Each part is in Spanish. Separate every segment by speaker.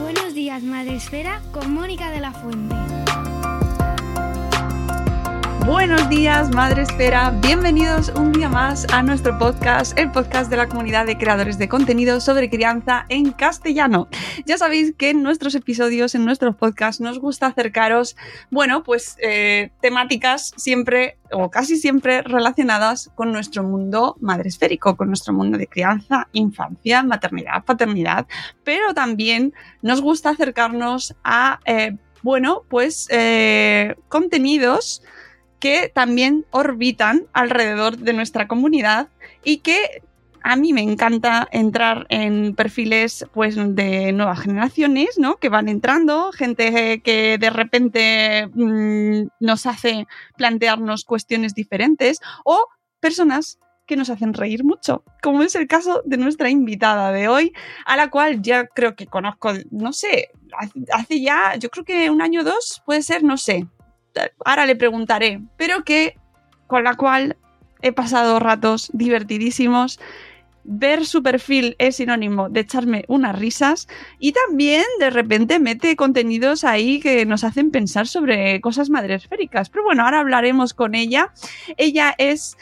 Speaker 1: Buenos días, Madre Esfera, con Mónica de la Fuente.
Speaker 2: Buenos días, Madre Esfera. Bienvenidos un día más a nuestro podcast, el podcast de la comunidad de creadores de contenido sobre crianza en castellano. Ya sabéis que en nuestros episodios, en nuestros podcasts, nos gusta acercaros, bueno, pues eh, temáticas siempre o casi siempre relacionadas con nuestro mundo madresférico, con nuestro mundo de crianza, infancia, maternidad, paternidad, pero también nos gusta acercarnos a, eh, bueno, pues eh, contenidos que también orbitan alrededor de nuestra comunidad y que a mí me encanta entrar en perfiles pues de nuevas generaciones, ¿no? Que van entrando, gente que de repente mmm, nos hace plantearnos cuestiones diferentes o personas que nos hacen reír mucho, como es el caso de nuestra invitada de hoy, a la cual ya creo que conozco, no sé, hace ya, yo creo que un año o dos, puede ser, no sé, ahora le preguntaré, pero que con la cual he pasado ratos divertidísimos. Ver su perfil es sinónimo de echarme unas risas y también de repente mete contenidos ahí que nos hacen pensar sobre cosas madresféricas. Pero bueno, ahora hablaremos con ella. Ella es,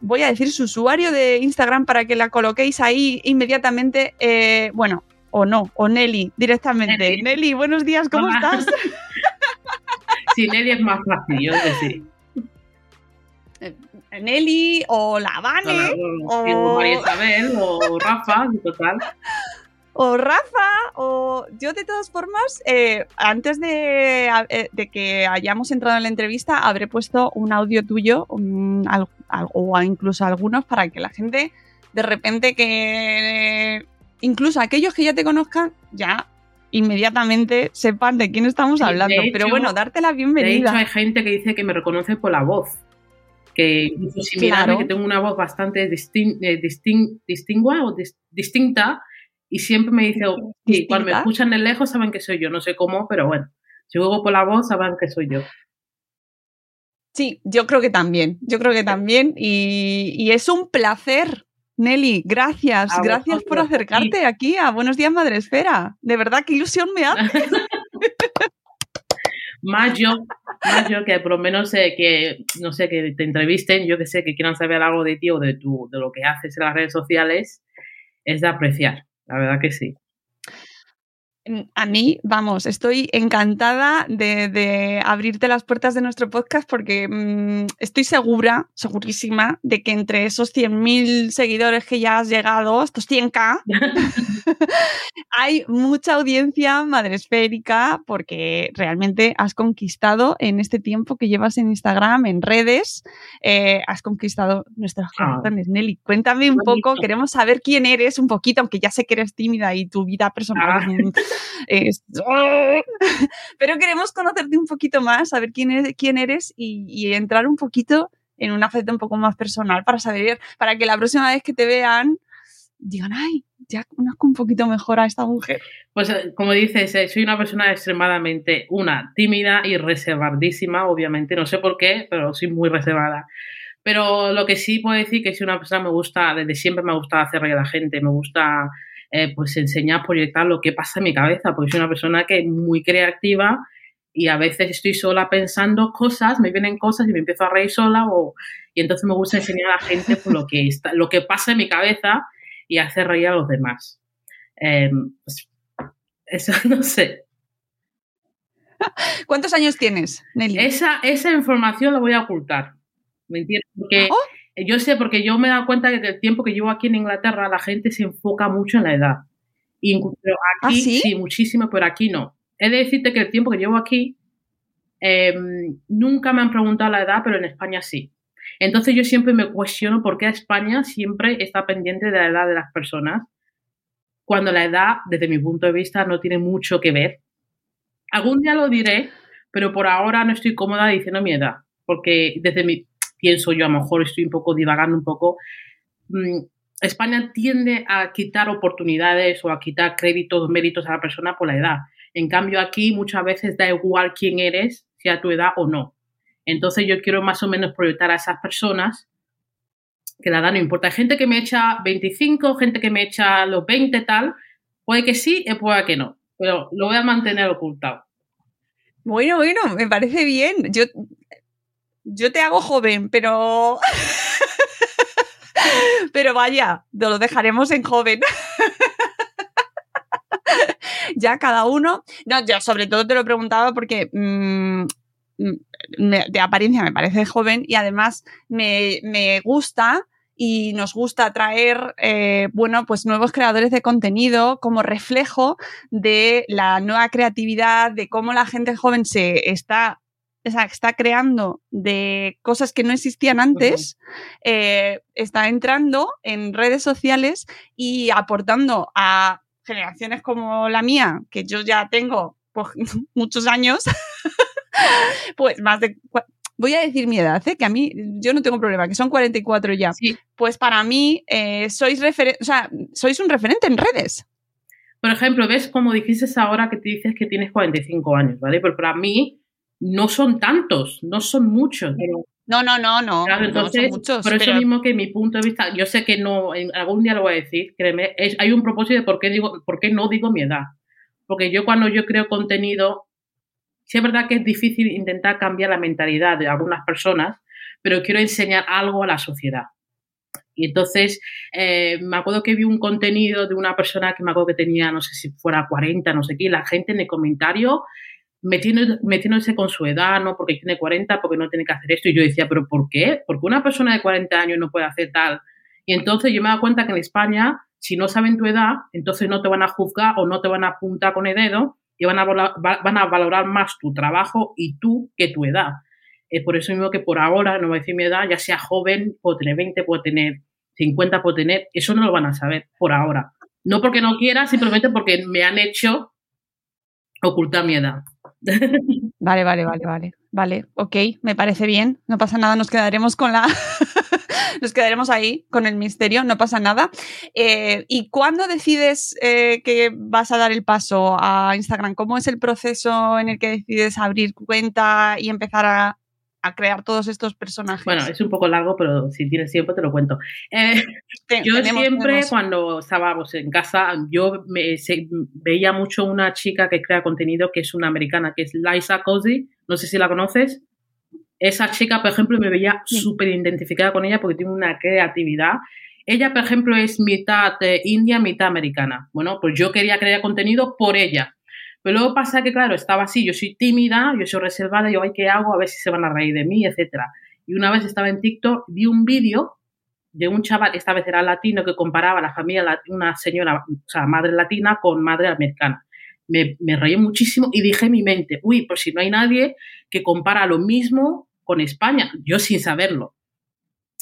Speaker 2: voy a decir su usuario de Instagram para que la coloquéis ahí inmediatamente. Eh, bueno, o no, o Nelly directamente. Nelly, Nelly buenos días, ¿cómo
Speaker 3: Hola.
Speaker 2: estás?
Speaker 3: Sí, Nelly es más fácil, yo que sí.
Speaker 2: Nelly o la Vane
Speaker 3: o, o María Isabel o Rafa, total.
Speaker 2: O Rafa, o yo de todas formas, eh, antes de, eh, de, que hayamos entrado en la entrevista, habré puesto un audio tuyo un, al, al, o incluso algunos para que la gente de repente que incluso aquellos que ya te conozcan ya inmediatamente sepan de quién estamos sí, hablando. Hecho, Pero bueno, darte la bienvenida.
Speaker 3: De hecho, hay gente que dice que me reconoce por la voz. Que incluso si claro. que tengo una voz bastante distin, eh, distin, distingua o dis, distinta, y siempre me dice, oh, sí, cuando me escuchan de lejos saben que soy yo, no sé cómo, pero bueno, si juego por la voz saben que soy yo.
Speaker 2: Sí, yo creo que también, yo creo que también, y, y es un placer Nelly, gracias, a gracias por acercarte sí. aquí a Buenos Días Madre Esfera. De verdad, qué ilusión me hace.
Speaker 3: más yo, más yo que por lo menos eh, que, no sé, que te entrevisten, yo que sé, que quieran saber algo de ti o de, tu, de lo que haces en las redes sociales, es de apreciar, la verdad que sí
Speaker 2: a mí, vamos, estoy encantada de, de, abrirte las puertas de nuestro podcast porque mmm, estoy segura, segurísima, de que entre esos 100.000 seguidores que ya has llegado, estos 100k, hay mucha audiencia madresférica porque realmente has conquistado en este tiempo que llevas en Instagram, en redes, eh, has conquistado nuestros corazones. Ah. Nelly, cuéntame un Bonito. poco, queremos saber quién eres un poquito, aunque ya sé que eres tímida y tu vida personal. Ah. Es... Pero queremos conocerte un poquito más, saber quién, es, quién eres y, y, entrar un poquito en una faceta un poco más personal para saber, para que la próxima vez que te vean digan, ay, ya conozco un poquito mejor a esta mujer.
Speaker 3: Pues como dices, soy una persona extremadamente, una, tímida y reservadísima, obviamente, no sé por qué, pero soy muy reservada. Pero lo que sí puedo decir que soy una persona me gusta, desde siempre me ha gustado hacer reír a la gente, me gusta eh, pues enseñar, proyectar lo que pasa en mi cabeza, porque soy una persona que es muy creativa y a veces estoy sola pensando cosas, me vienen cosas y me empiezo a reír sola o, y entonces me gusta enseñar a la gente por lo, que está, lo que pasa en mi cabeza y hacer reír a los demás. Em, pues, eso no sé.
Speaker 2: ¿Cuántos años tienes, Nelly?
Speaker 3: Esa, esa información la voy a ocultar. ¿Me entiendes? Porque ¿Oh? Yo sé, porque yo me he dado cuenta que el tiempo que llevo aquí en Inglaterra la gente se enfoca mucho en la edad. Y, pero ¿Ah, aquí sí? muchísimo, pero aquí no. He de decirte que el tiempo que llevo aquí, em, nunca me han preguntado la edad, pero en España sí. Entonces yo siempre me cuestiono por qué España siempre está pendiente de la edad de las personas, cuando la edad, desde mi punto de vista, no tiene mucho que ver. Algún día lo diré, pero por ahora no estoy cómoda diciendo mi edad, porque desde mi, pienso yo, a lo mejor estoy un poco divagando un poco, mm, España tiende a quitar oportunidades o a quitar créditos, méritos a la persona por la edad. En cambio, aquí muchas veces da igual quién eres, sea tu edad o no. Entonces yo quiero más o menos proyectar a esas personas que la edad no importa. Gente que me echa 25, gente que me echa los 20 tal, puede que sí y puede que no, pero lo voy a mantener ocultado.
Speaker 2: Bueno, bueno, me parece bien. Yo, yo te hago joven, pero... pero vaya, lo dejaremos en joven. ya cada uno. No, yo sobre todo te lo preguntaba porque mm, de apariencia me parece joven y además me, gusta y nos gusta traer, eh, bueno, pues nuevos creadores de contenido como reflejo de la nueva creatividad, de cómo la gente joven se está, está creando de cosas que no existían antes, eh, está entrando en redes sociales y aportando a generaciones como la mía, que yo ya tengo pues, muchos años, pues más de... Voy a decir mi edad, ¿eh? que a mí yo no tengo problema, que son 44 ya. Pues para mí eh, sois, o sea, sois un referente en redes.
Speaker 3: Por ejemplo, ves como dijiste ahora que te dices que tienes 45 años, ¿vale? Pero para mí no son tantos, no son muchos.
Speaker 2: No, no, no, no.
Speaker 3: entonces, por eso mismo que mi punto de vista, yo sé que no, algún día lo voy a decir, créeme, hay un propósito de por qué, digo, por qué no digo mi edad. Porque yo cuando yo creo contenido, sí es verdad que es difícil intentar cambiar la mentalidad de algunas personas, pero quiero enseñar algo a la sociedad. Y entonces, eh, me acuerdo que vi un contenido de una persona que me acuerdo que tenía, no sé si fuera 40, no sé qué, y la gente en el comentario metiéndose con su edad, ¿no? Porque tiene 40, porque no tiene que hacer esto. Y yo decía, ¿pero por qué? Porque una persona de 40 años no puede hacer tal. Y entonces yo me dado cuenta que en España, si no saben tu edad, entonces no te van a juzgar o no te van a apuntar con el dedo y van a, van a valorar más tu trabajo y tú que tu edad. Es por eso mismo que por ahora, no voy a decir mi edad, ya sea joven, puedo tener 20, puedo tener 50, puedo tener, eso no lo van a saber por ahora. No porque no quiera, simplemente porque me han hecho ocultar mi edad.
Speaker 2: Vale, vale, vale, vale. Vale, ok, me parece bien. No pasa nada, nos quedaremos con la. nos quedaremos ahí con el misterio, no pasa nada. Eh, ¿Y cuándo decides eh, que vas a dar el paso a Instagram? ¿Cómo es el proceso en el que decides abrir cuenta y empezar a, a crear todos estos personajes?
Speaker 3: Bueno, es un poco largo, pero si tienes tiempo te lo cuento. Eh, yo siempre cuando estábamos en casa, yo me, veía mucho una chica que crea contenido que es una americana, que es Liza Cozy, no sé si la conoces. Esa chica, por ejemplo, me veía súper identificada con ella porque tiene una creatividad. Ella, por ejemplo, es mitad india, mitad americana. Bueno, pues yo quería crear contenido por ella pero luego pasa que, claro, estaba así, yo soy tímida, yo soy reservada, yo, ay, ¿qué hago? A ver si se van a reír de mí, etcétera. Y una vez estaba en TikTok, vi un vídeo de un chaval, esta vez era latino, que comparaba la familia, una señora, o sea, madre latina con madre americana. Me, me reí muchísimo y dije en mi mente, uy, por si no hay nadie que compara lo mismo con España, yo sin saberlo.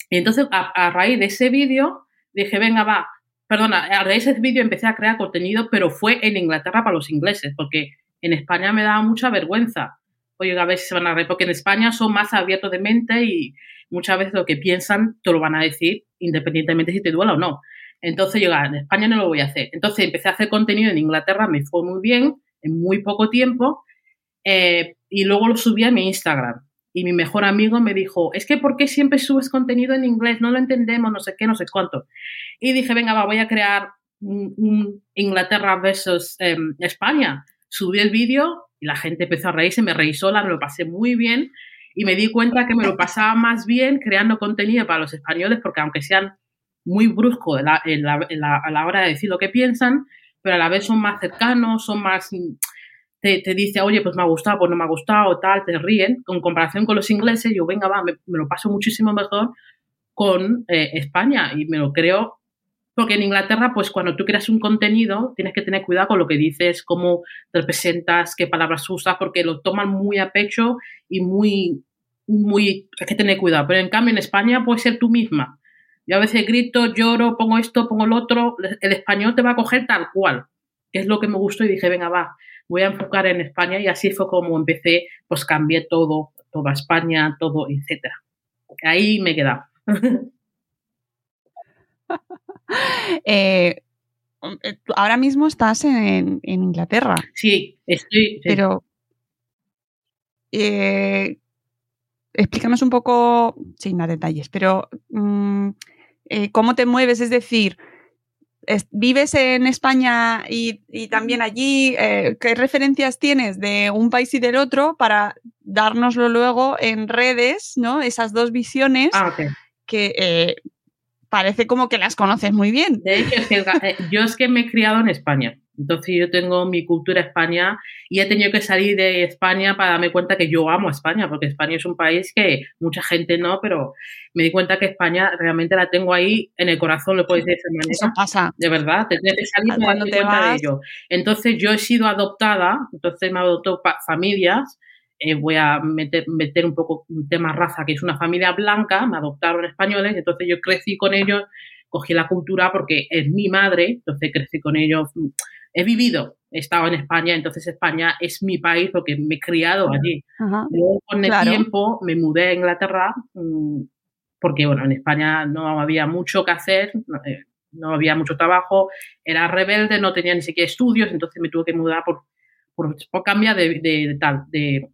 Speaker 3: Y entonces, a, a raíz de ese vídeo, dije, venga, va, perdona, a raíz de ese vídeo empecé a crear contenido, pero fue en Inglaterra para los ingleses, porque en España me daba mucha vergüenza. Oye, a ver si se van a reír, porque en España son más abiertos de mente y muchas veces lo que piensan te lo van a decir, independientemente si te duela o no. Entonces yo, ah, en España no lo voy a hacer. Entonces empecé a hacer contenido en Inglaterra, me fue muy bien, en muy poco tiempo, eh, y luego lo subí a mi Instagram y mi mejor amigo me dijo, es que ¿por qué siempre subes contenido en inglés? No lo entendemos, no sé qué, no sé cuánto. Y dije, venga, va, voy a crear un, Inglaterra versus em, España. Subí el vídeo y la gente empezó a reírse, me reí sola, me lo pasé muy bien y me di cuenta que me lo pasaba más bien creando contenido para los españoles porque aunque sean muy bruscos a la hora de decir lo que piensan, pero a la vez son más cercanos, son más... Te, te, dice, oye, pues me ha gustado, pues no me ha gustado, tal, te ríen. Con comparación con los ingleses, yo, venga, va, me, lo paso muchísimo mejor con eh, España y me lo creo porque en Inglaterra, pues cuando tú creas un contenido, tienes que tener cuidado con lo que dices, cómo te presentas, qué palabras usas, porque lo toman muy a pecho y muy, muy, hay que tener cuidado. Pero en cambio en España puedes ser tú misma. Yo a veces grito, lloro, pongo esto, pongo lo otro. El español te va a coger tal cual, que es lo que me gustó y dije, venga, va, voy a enfocar en España y así fue como empecé, pues cambié todo, toda España, todo, etcétera. Ahí me he quedado.
Speaker 2: Eh, eh, ahora mismo estás en, Inglaterra.
Speaker 3: Sí, estoy.
Speaker 2: Pero. Eh, explícanos un poco, sin dar detalles, pero mm, cómo te mueves, es decir, ¿vives en España y, también allí? ¿Qué referencias tienes de un país y del otro para dárnoslo luego en redes, ¿no? Esas dos visiones
Speaker 3: ah,
Speaker 2: que, parece como que las conoces muy bien.
Speaker 3: De hecho, es que eh, yo es que me he criado en España. Entonces yo tengo mi cultura España y he tenido que salir de España para darme cuenta que yo amo a España, porque España es un país que mucha gente no, pero me di cuenta que España realmente la tengo ahí en el corazón, lo puedes decir de manera.
Speaker 2: Eso pasa.
Speaker 3: De verdad, te tienes que salir para
Speaker 2: darme cuenta de ello.
Speaker 3: Entonces yo he sido adoptada, entonces me adoptó familias eh, voy a meter, meter un poco un tema raza, que es una familia blanca, me adoptaron españoles, entonces yo crecí con ellos, cogí la cultura porque es mi madre, entonces crecí con ellos, he vivido, he estado en España, entonces España es mi país porque me he criado allí. Luego con el tiempo me mudé a Inglaterra mm, porque, bueno, en España no había mucho que hacer, eh, no, había mucho trabajo, era rebelde, no tenía ni siquiera estudios, entonces me tuve que mudar por, por, cambiar de, de, tal, de,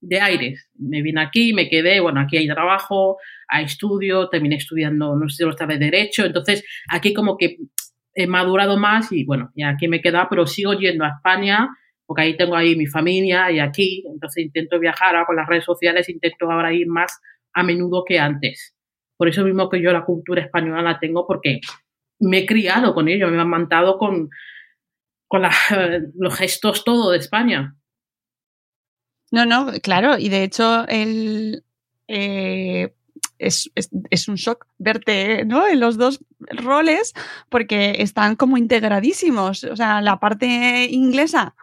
Speaker 3: de aires. Me vine aquí, me quedé, bueno, aquí hay trabajo, hay estudio, terminé estudiando, no sé si lo estaba de Derecho, entonces aquí como que he madurado más y bueno, y aquí me he quedado, pero sigo yendo a España porque ahí tengo ahí mi familia y aquí, entonces intento viajar ahora con las redes sociales, intento ahora ir más a menudo que antes. Por eso mismo que yo la cultura española la tengo porque me he criado con ello, me he amantado con, con los gestos todo de España.
Speaker 2: No, no, claro, y de hecho el, eh, es, un shock verte ¿no? en los dos roles porque están como integradísimos. O sea, la parte inglesa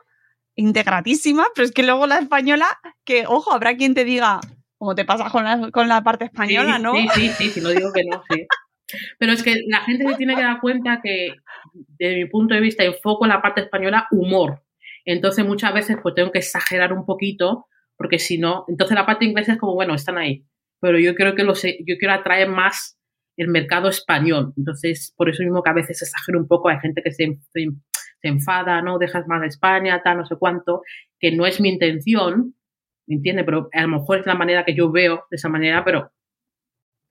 Speaker 2: integradísima, pero es que luego la española, que ojo, habrá quien te diga, como te pasa con la, con la parte española, ¿no?
Speaker 3: Sí, sí, sí, sí, no digo que no, sí. Pero es que la gente se tiene que dar cuenta que, desde mi punto de vista, enfoco en la parte española humor. Entonces muchas veces pues tengo que exagerar un poquito porque si no, entonces la parte inglesa es como, bueno, están ahí, pero yo creo que los, yo quiero atraer más el mercado español. Entonces, por eso mismo que a veces exagero un poco, hay gente que se, se, enfada, ¿no? Dejas más de España, tal, no sé cuánto, que no es mi intención, ¿me? Pero a lo mejor es la manera que yo veo de esa manera, pero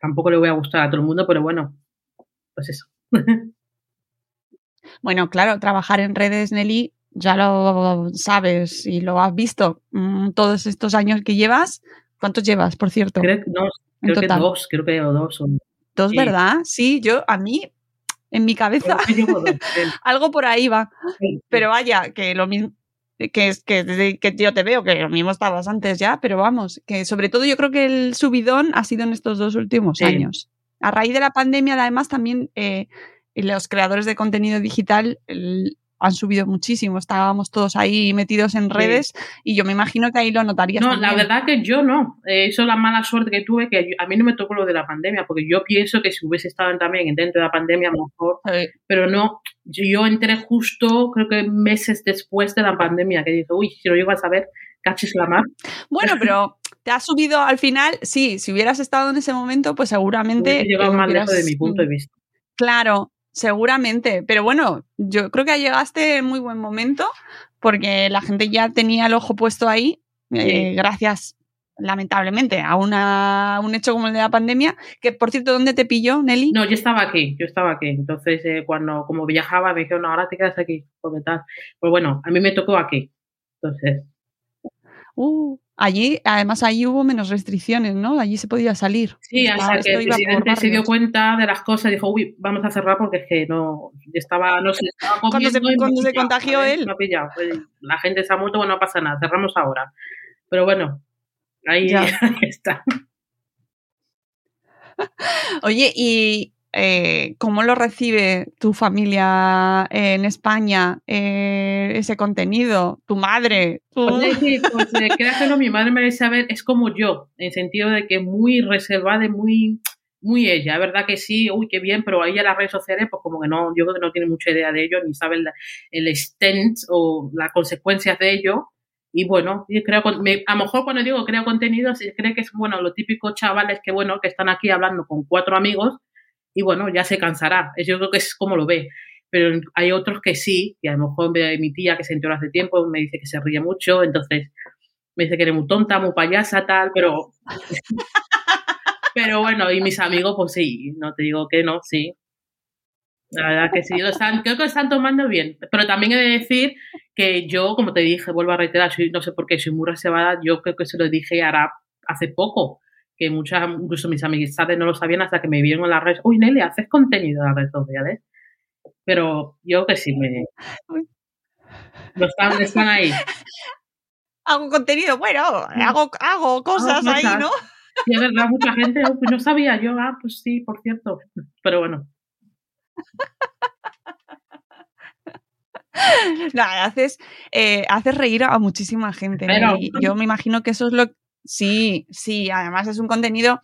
Speaker 3: tampoco le voy a gustar a todo el mundo, pero bueno, pues eso.
Speaker 2: Bueno, claro, trabajar en redes, Nelly, ya lo sabes y lo has visto mm, todos estos años que llevas. ¿Cuántos llevas, por cierto?
Speaker 3: Creo, que dos, creo que dos.
Speaker 2: Dos, ¿verdad? Sí, yo, a mí, en mi cabeza, algo por ahí va. Pero vaya, que lo mismo, que es que que yo te veo, que lo mismo estabas antes ya, pero vamos, que sobre todo yo creo que el subidón ha sido en estos dos últimos años. A raíz de la pandemia, además, también eh, los creadores de contenido digital han subido muchísimo. Estábamos todos ahí metidos en redes y yo me imagino que ahí lo notarías.
Speaker 3: No, la verdad que yo no. Eh, eso es la mala suerte que tuve, que a mí no me tocó lo de la pandemia, porque yo pienso que si hubiese estado también dentro de la pandemia, a lo mejor. Pero no, yo entré justo, creo que meses después de la pandemia, que dije, uy, si lo llego a saber, cachis la mar.
Speaker 2: Bueno, pero. te ha subido al final, sí, si hubieras estado en ese momento, pues seguramente.
Speaker 3: Llegado más lejos de mi punto de vista.
Speaker 2: Claro, Seguramente, pero bueno, yo creo que llegaste en muy buen momento porque la gente ya tenía el ojo puesto ahí, eh, gracias, lamentablemente, a una, un hecho como el de la pandemia. Que, por cierto, ¿dónde te pilló, Nelly?
Speaker 3: No, yo estaba aquí, yo estaba aquí. Entonces, eh, cuando como viajaba, me dijeron, no, ahora te quedas aquí, tal. Pues bueno, a mí me tocó aquí. Entonces,
Speaker 2: Uh, allí, además, allí hubo menos restricciones, ¿no? Allí se podía salir.
Speaker 3: Sí, hasta que el presidente se dio cuenta de las cosas y dijo, uy, vamos a cerrar porque es que no, estaba, no sé, estaba
Speaker 2: Cuando se, cuando se contagió él.
Speaker 3: Pues, la gente se ha muerto, bueno, no pasa nada, cerramos ahora. Pero bueno, ahí, ahí está.
Speaker 2: Oye, y eh, ¿cómo lo recibe tu familia en España eh, ese contenido? ¿Tu madre?
Speaker 3: Pues, sí, pues eh, que no, mi madre me saber, es como yo, en sentido de que muy reservada y muy, muy ella, verdad que sí, uy, qué bien, pero ahí en las redes sociales, pues como que no, yo creo que no tiene mucha idea de ello, ni sabe el, el extent o las consecuencias de ello. Y bueno, yo creo, a lo mejor cuando digo creo contenido, cree que es, bueno, los típicos chavales que, bueno, que están aquí hablando con cuatro amigos y bueno, ya se cansará. Yo creo que es como lo ve. Pero hay otros que sí, y a lo mejor mi tía que se enteró hace tiempo me dice que se ríe mucho, entonces me dice que eres muy tonta, muy payasa, tal, pero... pero bueno, y mis amigos, pues sí, no te digo que no, sí. La verdad que sí, lo están, creo que lo están tomando bien. Pero también he de decir que yo, como te dije, vuelvo a reiterar, soy, no sé por qué, soy muy reservada, yo creo que se lo dije ahora hace poco que muchas, incluso mis amistades no lo sabían hasta que me vieron en las redes. Uy, Nelly, haces contenido en las redes sociales. Pero yo que sí me. No están, están ahí.
Speaker 2: Hago contenido, bueno, hago, hago cosas ahí, ¿no?
Speaker 3: Sí, es verdad, mucha gente, oh, pues no sabía yo, ah, pues sí, por cierto. Pero bueno.
Speaker 2: No, haces, eh, haces reír a muchísima gente. Pero, yo me imagino que eso es lo, Sí, sí, además es un contenido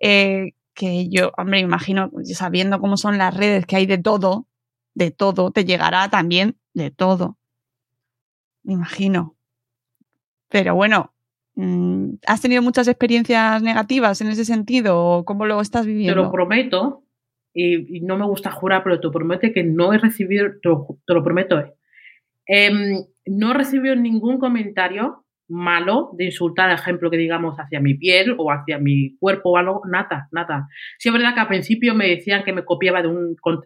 Speaker 2: eh, que yo, hombre, imagino, sabiendo cómo son las redes, que hay de todo, de todo, te llegará también de todo. Me imagino. Pero bueno, mm, ¿has tenido muchas experiencias negativas en ese sentido? ¿Cómo lo estás viviendo?
Speaker 3: Te lo prometo, y, no me gusta jurar, pero te prometo que no he recibido, te lo, prometo, eh, em, no he recibido ningún comentario malo de insultar, ejemplo, que digamos hacia mi piel o hacia mi cuerpo o algo, nada, nada. Sí es verdad que al principio me decían que me copiaba de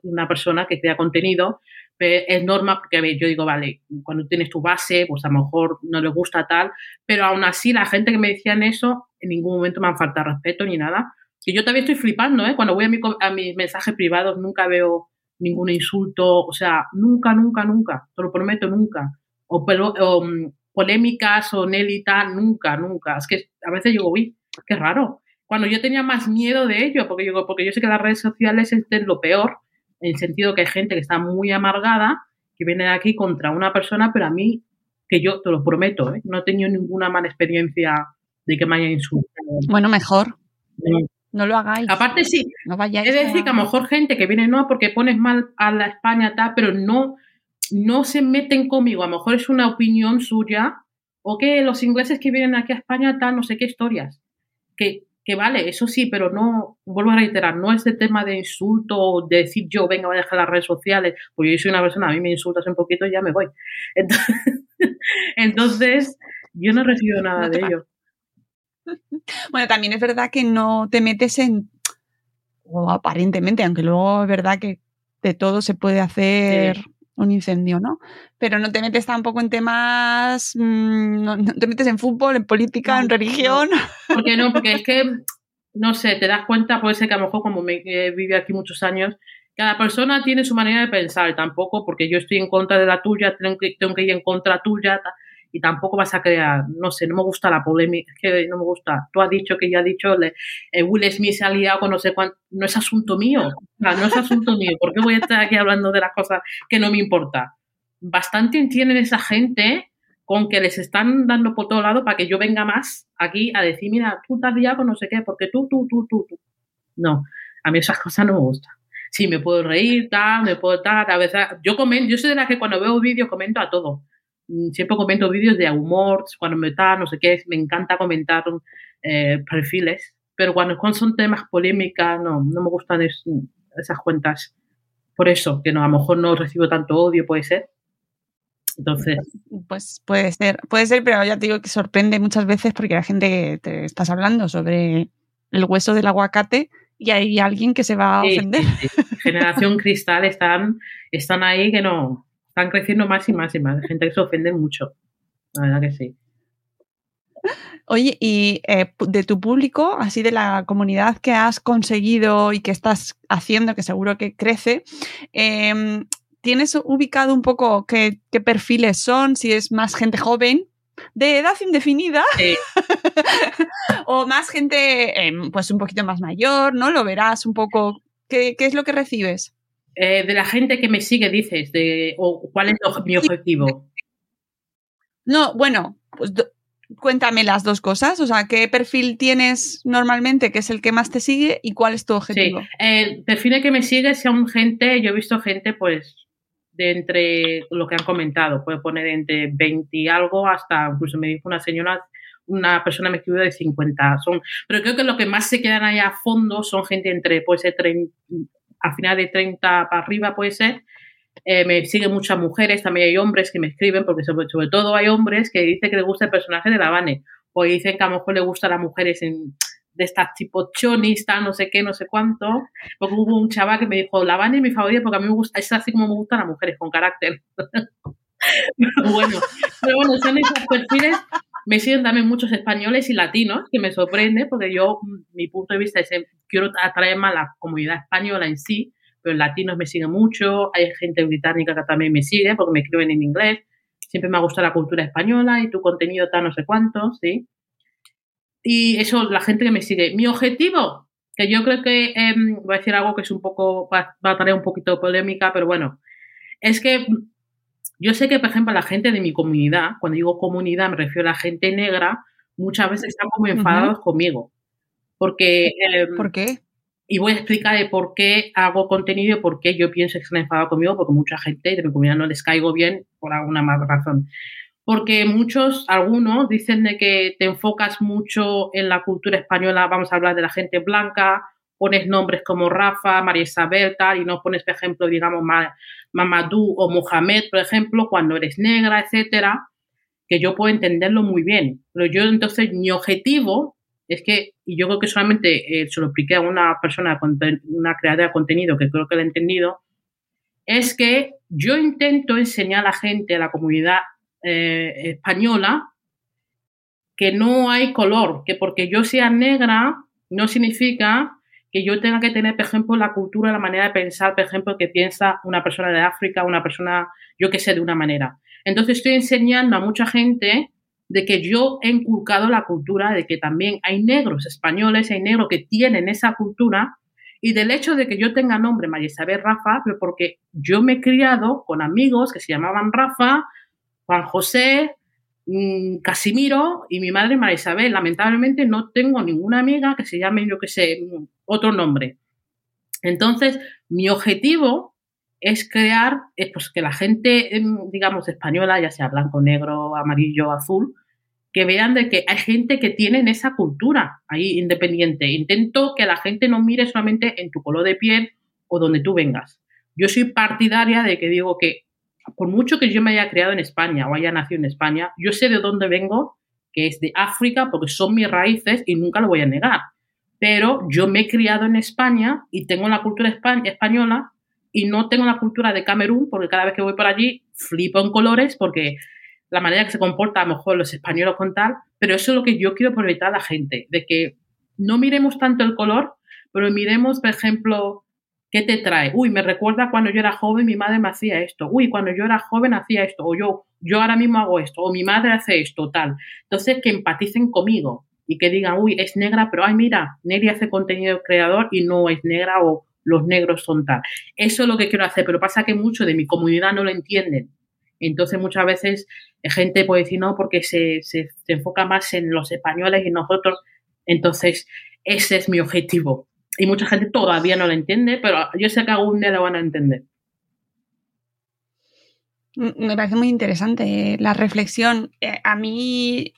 Speaker 3: una persona que crea contenido, pero es normal porque yo digo, vale, cuando tienes tu base, pues a lo mejor no le gusta tal, pero aún así la gente que me decían eso, en ningún momento me han faltado respeto ni nada. Y yo todavía estoy flipando, ¿eh? Cuando voy a, mi, a mis mensajes privados nunca veo ningún insulto, o sea, nunca, nunca, nunca, te lo prometo, nunca. O, o mm, polémicas o Nelita, nunca, nunca. Es que a veces digo, uy, qué raro. Cuando yo tenía más miedo de ello, porque yo, porque yo sé que las redes sociales es lo peor, en el sentido que hay gente que está muy amargada, que viene de aquí contra una persona, pero a mí, que yo te lo prometo, ¿eh? no he tenido ninguna mala experiencia de que me haya insultado.
Speaker 2: Bueno, mejor. No. lo hagáis.
Speaker 3: Aparte, sí. No vayáis es decir, que a lo mejor gente que viene, no, porque pones mal a la España, tal, pero no no se meten conmigo, a lo mejor es una opinión suya, o que los ingleses que vienen aquí a España tal, no sé qué historias. Que, que vale, eso sí, pero no, vuelvo a reiterar, no es de tema de insulto, de decir yo, venga, voy a dejar las redes sociales, porque yo soy una persona, a mí me insultas un poquito y ya me voy. Entonces, yo no recibo nada de ello.
Speaker 2: Bueno, también es verdad que no te metes en, o aparentemente, aunque luego es verdad que de todo se puede hacer un incendio, ¿no? Pero no te metes tampoco en temas, mm, no, te metes en fútbol, en política, en religión.
Speaker 3: ¿Por qué no? Porque es que, no sé, te das cuenta, puede ser que a lo mejor como me eh, vive aquí muchos años, cada persona tiene su manera de pensar, tampoco porque yo estoy en contra de la tuya, tengo que, tengo que ir en contra tuya, y tampoco vas a crear, no sé, no me gusta la polémica, no me gusta. Tú has dicho que ya ha dicho, eh, Will Smith se ha liado con no sé cuánto, no es asunto mío, no, es asunto mío, ¿por qué voy a estar aquí hablando de las cosas que no me importa? Bastante entienden esa gente con que les están dando por todo lado para que yo venga más aquí a decir, mira, tú estás liado con no sé qué, porque tú, tú, tú, tú, tú. No, a mí esas cosas no me gustan. Sí, me puedo reír, tal, me puedo tal, a veces, yo comento, yo soy de las que cuando veo vídeos comento a todo siempre comento vídeos de humor, cuando me está, no sé qué, me encanta comentar eh, perfiles, pero cuando son temas polémicas, no, no me gustan esas cuentas. Por eso, que no, a lo mejor no recibo tanto odio, puede ser. Entonces.
Speaker 2: Pues puede ser, puede ser, pero ya te digo que sorprende muchas veces porque la gente te estás hablando sobre el hueso del aguacate y hay alguien que se va a ofender.
Speaker 3: Generación Cristal están, están ahí que no, están creciendo más y más y más. Hay gente que se ofende mucho. La verdad que sí.
Speaker 2: Oye, y eh, de tu público, así de la comunidad que has conseguido y que estás haciendo, que seguro que crece, em, ¿tienes ubicado un poco qué, perfiles son? Si es más gente joven, de edad indefinida o más gente em, pues un poquito más mayor, ¿no? Lo verás un poco. ¿Qué, es lo que recibes?
Speaker 3: Eh, de la gente que me sigue, dices, de, o cuál es mi objetivo.
Speaker 2: No, bueno, pues cuéntame las dos cosas. O sea, ¿qué perfil tienes normalmente, que es el que más te sigue, y cuál es tu objetivo?
Speaker 3: Sí, el perfil que me sigue un gente, yo he visto gente, pues, de entre lo que han comentado, puede poner entre 20 y algo hasta, incluso me dijo una señora, una persona me escribió de 50. Son, pero creo que lo que más se quedan ahí a fondo son gente entre, puede ser, 30, a final de 30 para arriba, puede ser, eh, me siguen muchas mujeres, también hay hombres que me escriben, porque sobre, todo hay hombres que dicen que les gusta el personaje de la Vane, o dicen que a lo mejor le gusta a las mujeres de estas tipo chonista, no sé qué, no sé cuánto. Porque hubo un chaval que me dijo, la Vane es mi favorita porque a mí me gusta, es así como me gustan las mujeres, con carácter. bueno, pero bueno, son esos perfiles. Me siguen también muchos españoles y latinos, que me sorprende, porque yo, mi punto de vista es que quiero atraer más la comunidad española en sí, pero latinos me siguen mucho, hay gente británica que también me sigue porque me escriben en inglés, siempre me ha gustado la cultura española y tu contenido está no sé cuánto, ¿sí? Y eso, la gente que me sigue. Mi objetivo, que yo creo que em, voy a decir algo que es un poco, va, a traer un poquito de polémica, pero bueno, es que yo sé que, por ejemplo, la gente de mi comunidad, cuando digo comunidad me refiero a la gente negra, muchas veces están como enfadados conmigo. Porque...
Speaker 2: Em, ¿Por qué?
Speaker 3: y voy a explicar de por qué hago contenido y por qué yo pienso que se han enfadado conmigo, porque mucha gente de mi comunidad no les caigo bien por alguna más razón. Porque muchos, algunos, dicen de que te enfocas mucho en la cultura española, vamos a hablar de la gente blanca, pones nombres como Rafa, María Isabel, tal, y no pones, por ejemplo, digamos, Mamadou o Mohamed, por ejemplo, cuando eres negra, etcétera, que yo puedo entenderlo muy bien. Pero yo, entonces, mi objetivo es que, y yo creo que solamente eh, se lo expliqué a una persona, una creadora de contenido que creo que lo ha entendido, es que yo intento enseñar a la gente, a la comunidad eh, española, que no hay color, que porque yo sea negra no significa que yo tenga que tener, por ejemplo, la cultura, la manera de pensar, por ejemplo, que piensa una persona de África, una persona, yo que sé, de una manera. Entonces estoy enseñando a mucha gente de que yo he inculcado la cultura de que también hay negros españoles, hay negros que tienen esa cultura y del hecho de que yo tenga nombre María Isabel Rafa, porque yo me he criado con amigos que se llamaban Rafa, Juan José, Casimiro y mi madre María Isabel. Lamentablemente no tengo ninguna amiga que se llame, yo que sé, otro nombre. Entonces, mi objetivo es crear, pues que la gente, em, digamos, española, ya sea blanco, negro, amarillo, azul, que vean de que hay gente que tiene esa cultura ahí independiente. Intento que la gente no mire solamente en tu color de piel o donde tú vengas. Yo soy partidaria de que digo que por mucho que yo me haya criado en España o haya nacido en España, yo sé de dónde vengo, que es de África, porque son mis raíces y nunca lo voy a negar. Pero yo me he criado en España y tengo la cultura española y no tengo la cultura de Camerún, porque cada vez que voy por allí flipo en colores porque la manera que se comporta a lo mejor los españoles con tal, pero eso es lo que yo quiero proyectar a la gente, de que no miremos tanto el color, pero miremos, por ejemplo, qué te trae. Uy, me recuerda cuando yo era joven, mi madre me hacía esto. Uy, cuando yo era joven hacía esto. O yo, yo ahora mismo hago esto. O mi madre hace esto, tal. Entonces, que empaticen conmigo y que digan, uy, es negra, pero ay, mira, Neri hace contenido creador y no es negra o los negros son tal. Eso es lo que quiero hacer, pero pasa que mucho de mi comunidad no lo entienden. Entonces muchas veces gente puede decir no porque se, se, enfoca más en los españoles y nosotros. Entonces ese es mi objetivo. Y mucha gente todavía no lo entiende, pero yo sé que algún día lo van a entender.
Speaker 2: Mm, me parece muy interesante la reflexión. Eh, a mí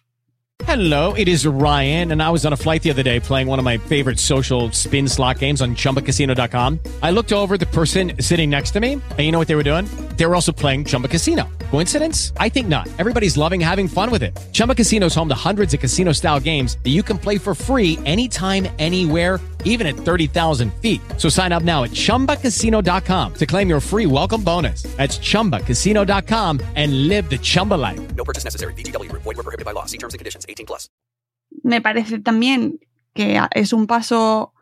Speaker 4: Hello, it is Ryan, and I was on a flight the other day playing one of my favorite social spin slot games on chumbacasino.com. I looked over the person sitting next to me, and you know what they were doing? They were also playing Chumba Casino. Coincidence? I think not. Everybody's loving having fun with it. Chumba Casino is home to hundreds of casino style games that you can play for free anytime, anywhere, even at 30,000 feet. So sign up now at chumbacasino.com to claim your free welcome bonus. That's chumbacasino.com and live the Chumba life. No purchase necessary. DTW, void, were prohibited by law. See terms and conditions 18
Speaker 2: plus. Me parece también que es un paso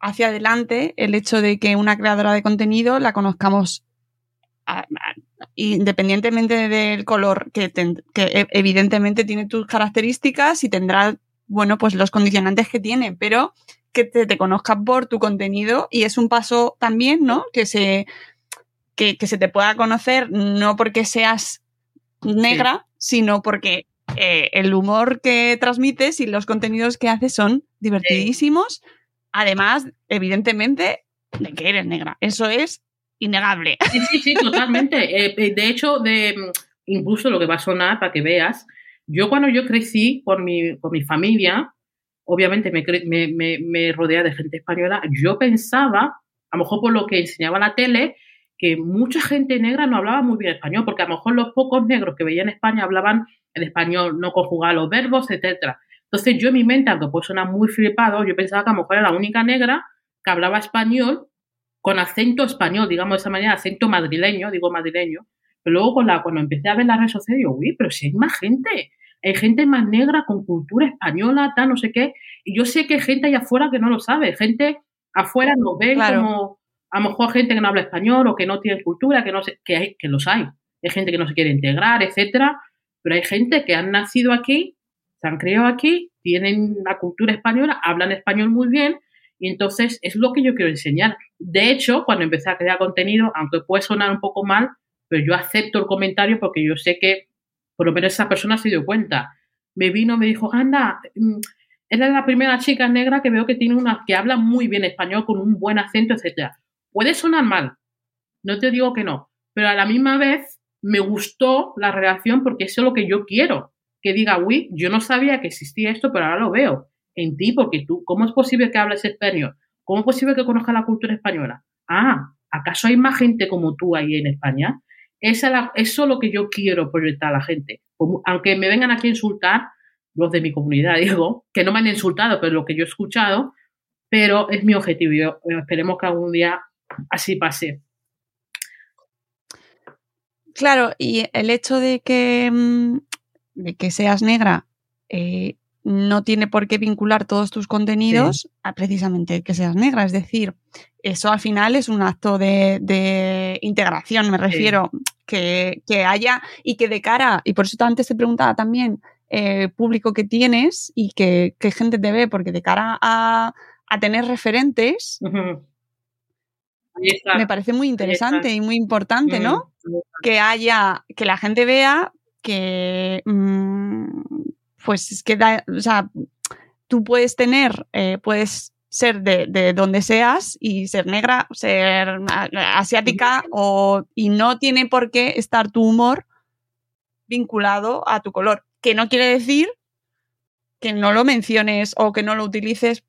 Speaker 2: hacia adelante el hecho de que una creadora de contenido la conozcamos independientemente del color, que, e, evidentemente tiene tus características y tendrá, bueno, pues los condicionantes que tiene, pero que te, te conozcas por tu contenido y es un paso también, ¿no? Que se, que, se te pueda conocer no porque seas negra, sino porque eh, el humor que transmites y los contenidos que haces son divertidísimos. Además, evidentemente, de que eres negra. Eso es innegable.
Speaker 3: Sí, sí, sí, totalmente. Eh, eh, de hecho, de incluso lo que va a sonar para que veas, yo cuando yo crecí por mi, por mi familia, obviamente me, me, me, rodea de gente española, yo pensaba, a lo mejor por lo que enseñaba la tele, que mucha gente negra no hablaba muy bien español, porque a lo mejor los pocos negros que veía en España hablaban el español no conjugaba los verbos, etcétera. Entonces yo en mi mente, aunque puede sonar muy flipado, yo pensaba que a lo mejor era la única negra que hablaba español con acento español, digamos de esa manera, acento madrileño, digo madrileño. Pero luego con la, cuando empecé a ver las redes sociales, digo, uy, pero si hay más gente. Hay gente más negra con cultura española, tal, no sé qué. Y yo sé que hay gente allá afuera que no lo sabe. Gente afuera nos ve como, a lo mejor gente que no habla español o que no tiene cultura, que no sé, que, hay, que los hay. Hay gente que no se quiere integrar, etcétera. Pero hay gente que han nacido aquí, se han criado aquí, tienen la cultura española, hablan español muy bien y entonces es lo que yo quiero enseñar. De hecho, cuando empecé a crear contenido, aunque puede sonar un poco mal, pero yo acepto el comentario porque yo sé que por lo menos esa persona se dio cuenta. Me vino, me dijo, anda, mm, es la primera chica negra que veo que tiene una, que habla muy bien español con un buen acento, etcétera. Puede sonar mal, no te digo que no, pero a la misma vez me gustó la relación porque eso es lo que yo quiero. Que diga, uy, yo no sabía que existía esto, pero ahora lo veo en ti, porque tú, ¿cómo es posible que hables español? ¿Cómo es posible que conozcas la cultura española? Ah, ¿acaso hay más gente como tú ahí en España? Eso es lo que yo quiero proyectar a la gente. aunque me vengan aquí a insultar, los de mi comunidad, digo, que no me han insultado, pero lo que yo he escuchado, pero es mi objetivo. Yo, esperemos que algún día así pase.
Speaker 2: Claro, y el hecho de que, mm, de que seas negra eh, no tiene por qué vincular todos tus contenidos a precisamente que seas negra. Es decir, eso al final es un acto de, integración, me refiero, que, haya y que de cara, y por eso antes te preguntaba también, eh, público que tienes y que, gente te ve, porque de cara a, tener referentes, me parece muy interesante y muy importante, ¿no? Que haya, que la gente vea que... Mm, pues es que da, o sea, tú puedes tener, eh, puedes ser de, donde seas y ser negra, ser asiática o, y no tiene por qué estar tu humor vinculado a tu color. Que no quiere decir que no lo menciones o que no lo utilices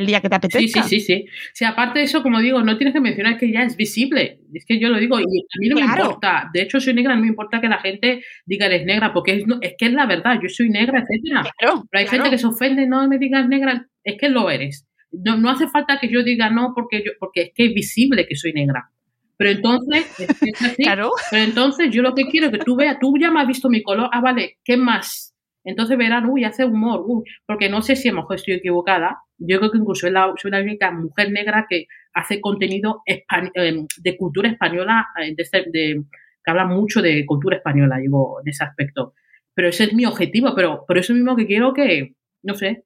Speaker 2: el día que te apetezca.
Speaker 3: Sí, sí, sí, sí. aparte de eso, como digo, no tienes que mencionar que ya es visible. Es que yo lo digo y a mí no me importa. De hecho, soy negra, no me importa que la gente diga eres negra, porque es, es que es la verdad. Yo soy negra, etcétera. Pero hay gente que se ofende, no me digas negra, es que lo eres. No, no hace falta que yo diga no porque yo, porque es que es visible que soy negra. Pero entonces, claro. pero entonces yo lo que quiero es que tú veas, tú ya me has visto mi color, ah, vale, ¿qué más? Entonces verán, uy, hace humor, uy, porque no sé si a lo mejor estoy equivocada. Yo creo que incluso soy la, única mujer negra que hace contenido em, de cultura española, eh, de, que habla mucho de cultura española, digo, en ese aspecto. Pero ese es mi objetivo, pero por eso mismo que quiero que, no sé,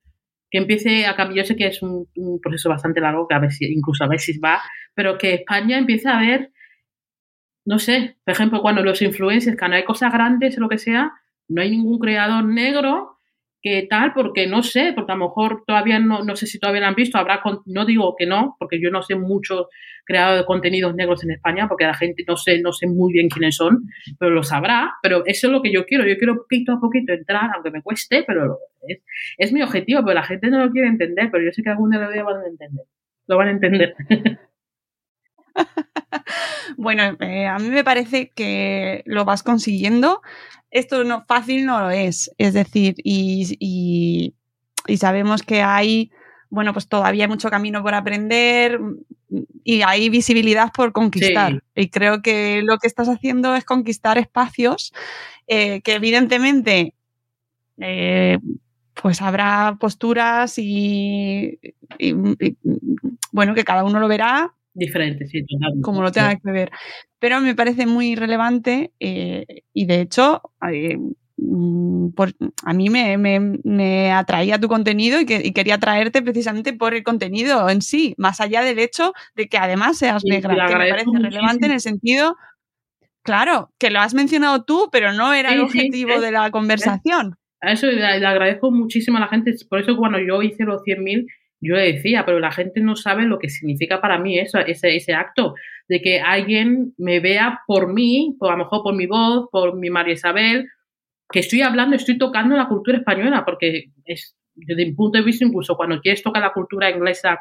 Speaker 3: que empiece a cambiar. Yo sé que es un, proceso bastante largo, que a ver si, incluso a veces va, pero que España empiece a ver, no sé, por ejemplo, cuando los influencers, cuando hay cosas grandes o lo que sea, no hay ningún creador negro tal, porque no sé, porque a lo mejor todavía no, no sé si todavía lo han visto, habrá, no digo que no, porque yo no sé mucho creador de contenidos negros en España, porque la gente no sé, no sé muy bien quiénes son, pero lo sabrá, pero eso es lo que yo quiero, yo quiero poquito a poquito entrar, aunque me cueste, pero es, es mi objetivo, pero la gente no lo quiere entender, pero yo sé que algún día lo van a entender, lo van a entender.
Speaker 2: Bueno, eh, a mí me parece que lo vas consiguiendo. Esto no fácil no lo es. Es decir, y, sabemos que hay, bueno, pues todavía hay mucho camino por aprender y hay visibilidad por conquistar. Y creo que lo que estás haciendo es conquistar espacios eh, que evidentemente eh, pues habrá posturas y, bueno, que cada uno lo verá
Speaker 3: diferente, sí,
Speaker 2: Como lo tenga que ver. Pero me parece muy relevante eh, y de hecho mm, a mí me, atraía tu contenido y, que, quería traerte precisamente por el contenido en sí, más allá del hecho de que además seas negra, que me parece relevante en el sentido, claro, que lo has mencionado tú, pero no era el objetivo de la conversación.
Speaker 3: A eso le, agradezco muchísimo a la gente, por eso cuando yo hice los 100.000 yo le decía, pero la gente no sabe lo que significa para mí eso, ese, ese acto, de que alguien me vea por mí, por, a lo mejor por mi voz, por mi María Isabel, que estoy hablando, estoy tocando la cultura española, porque es, desde mi punto de vista, incluso cuando quieres tocar la cultura inglesa,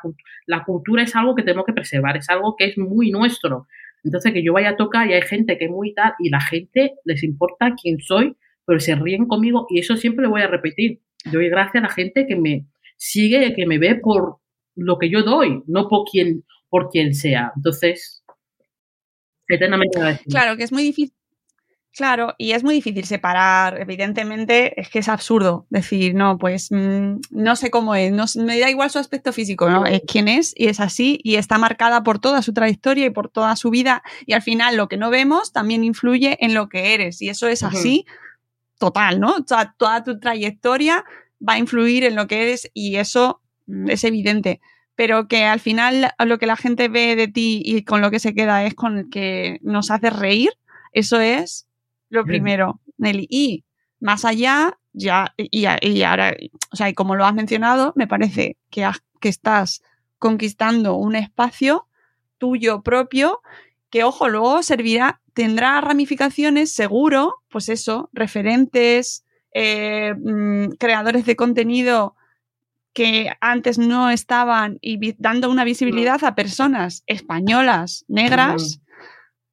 Speaker 3: la cultura es algo que tenemos que preservar, es algo que es muy nuestro. Entonces, que yo vaya a tocar y hay gente que es muy tal, y la gente les importa quién soy, pero se ríen conmigo, y eso siempre lo voy a repetir. Doy gracias a la gente que me, sigue, que me ve por lo que yo doy, no por quien, por quien sea. Entonces, eternamente
Speaker 2: Claro, que es muy difícil. Claro, y es muy difícil separar, evidentemente, es que es absurdo decir, no, pues mm, no sé cómo es, no, me da igual su aspecto físico, ¿no? Es quién es y es así y está marcada por toda su trayectoria y por toda su vida y al final lo que no vemos también influye en lo que eres y eso es así total, ¿no? O sea, toda tu trayectoria va a influir en lo que eres y eso mm, es evidente. Pero que al final lo que la gente ve de ti y con lo que se queda es con el que nos hace reír, eso es lo primero, Nelly. Y más allá, ya, y, ahora, o sea, y como lo has mencionado, me parece que, que estás conquistando un espacio tuyo propio que, ojo, luego servirá, tendrá ramificaciones, seguro, pues eso, referentes, eh, mm, creadores de contenido que antes no estaban y dando una visibilidad a personas españolas, negras,